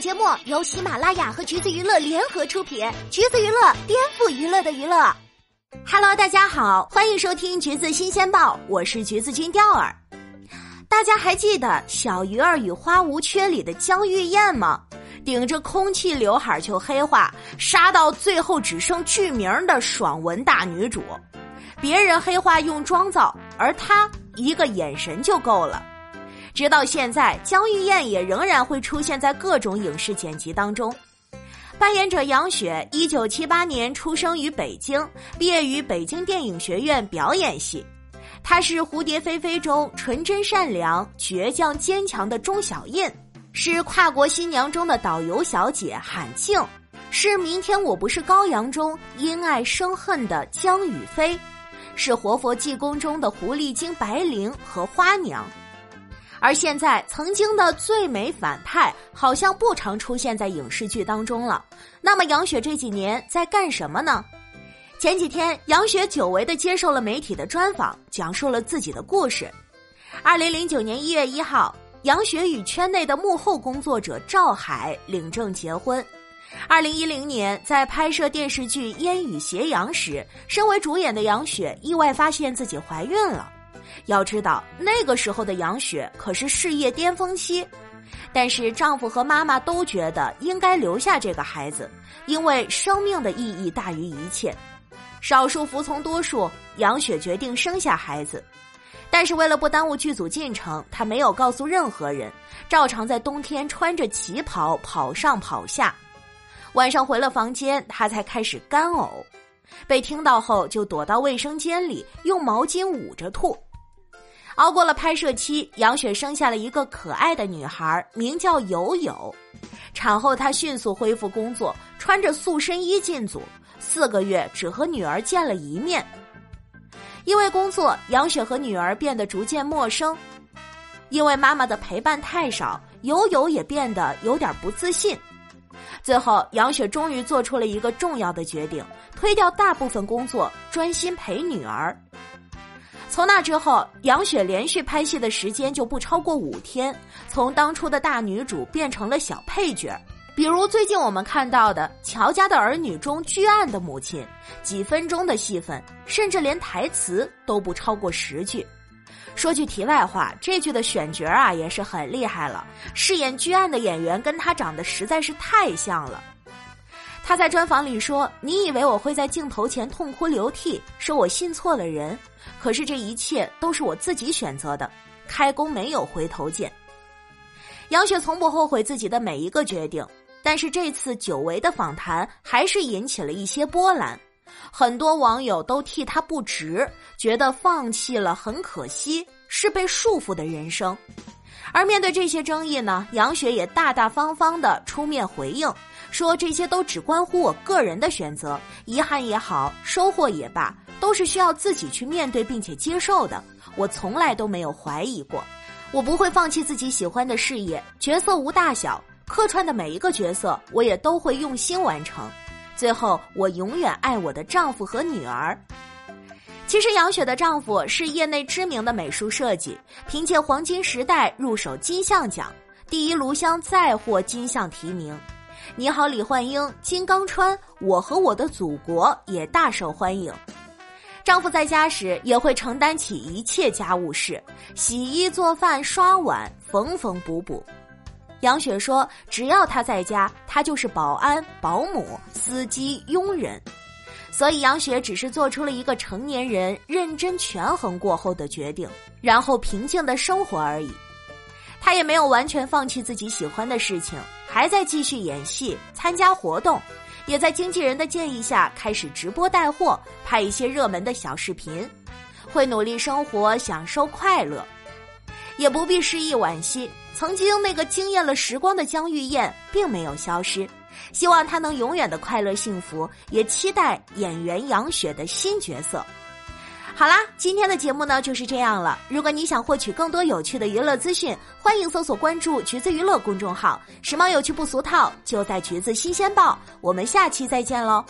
节目由喜马拉雅和橘子娱乐联合出品，橘子娱乐颠覆娱乐的娱乐。Hello，大家好，欢迎收听橘子新鲜报，我是橘子君钓儿。大家还记得《小鱼儿与花无缺》里的江玉燕吗？顶着空气刘海就黑化，杀到最后只剩剧名的爽文大女主。别人黑化用妆造，而她一个眼神就够了。直到现在，江玉燕也仍然会出现在各种影视剪辑当中。扮演者杨雪，一九七八年出生于北京，毕业于北京电影学院表演系。她是《蝴蝶飞飞》中纯真善良、倔强坚强的钟小印，是《跨国新娘》中的导游小姐韩静，是《明天我不是羔羊》中因爱生恨的江雨霏，是《活佛济公》中的狐狸精白灵和花娘。而现在，曾经的最美反派好像不常出现在影视剧当中了。那么，杨雪这几年在干什么呢？前几天，杨雪久违的接受了媒体的专访，讲述了自己的故事。二零零九年一月一号，杨雪与圈内的幕后工作者赵海领证结婚。二零一零年，在拍摄电视剧《烟雨斜阳》时，身为主演的杨雪意外发现自己怀孕了。要知道，那个时候的杨雪可是事业巅峰期，但是丈夫和妈妈都觉得应该留下这个孩子，因为生命的意义大于一切。少数服从多数，杨雪决定生下孩子，但是为了不耽误剧组进程，她没有告诉任何人，照常在冬天穿着旗袍跑上跑下。晚上回了房间，她才开始干呕，被听到后就躲到卫生间里，用毛巾捂着吐。熬过了拍摄期，杨雪生下了一个可爱的女孩，名叫友友。产后，她迅速恢复工作，穿着塑身衣进组，四个月只和女儿见了一面。因为工作，杨雪和女儿变得逐渐陌生。因为妈妈的陪伴太少，友友也变得有点不自信。最后，杨雪终于做出了一个重要的决定：推掉大部分工作，专心陪女儿。从那之后，杨雪连续拍戏的时间就不超过五天，从当初的大女主变成了小配角。比如最近我们看到的《乔家的儿女》中居案的母亲，几分钟的戏份，甚至连台词都不超过十句。说句题外话，这剧的选角啊也是很厉害了，饰演居案的演员跟她长得实在是太像了。他在专访里说：“你以为我会在镜头前痛哭流涕，说我信错了人？可是这一切都是我自己选择的，开弓没有回头箭。”杨雪从不后悔自己的每一个决定，但是这次久违的访谈还是引起了一些波澜，很多网友都替他不值，觉得放弃了很可惜，是被束缚的人生。而面对这些争议呢，杨雪也大大方方的出面回应。说这些都只关乎我个人的选择，遗憾也好，收获也罢，都是需要自己去面对并且接受的。我从来都没有怀疑过，我不会放弃自己喜欢的事业。角色无大小，客串的每一个角色，我也都会用心完成。最后，我永远爱我的丈夫和女儿。其实，杨雪的丈夫是业内知名的美术设计，凭借《黄金时代》入手金像奖，第一炉香再获金像提名。你好，李焕英，金刚川，我和我的祖国也大受欢迎。丈夫在家时也会承担起一切家务事，洗衣、做饭、刷碗，缝缝补补。杨雪说：“只要他在家，他就是保安、保姆、司机、佣人。”所以杨雪只是做出了一个成年人认真权衡过后的决定，然后平静的生活而已。她也没有完全放弃自己喜欢的事情。还在继续演戏、参加活动，也在经纪人的建议下开始直播带货，拍一些热门的小视频，会努力生活，享受快乐，也不必失意惋惜。曾经那个惊艳了时光的江玉燕并没有消失，希望他能永远的快乐幸福，也期待演员杨雪的新角色。好啦，今天的节目呢就是这样了。如果你想获取更多有趣的娱乐资讯，欢迎搜索关注“橘子娱乐”公众号，时髦有趣不俗套，就在“橘子新鲜报”。我们下期再见喽。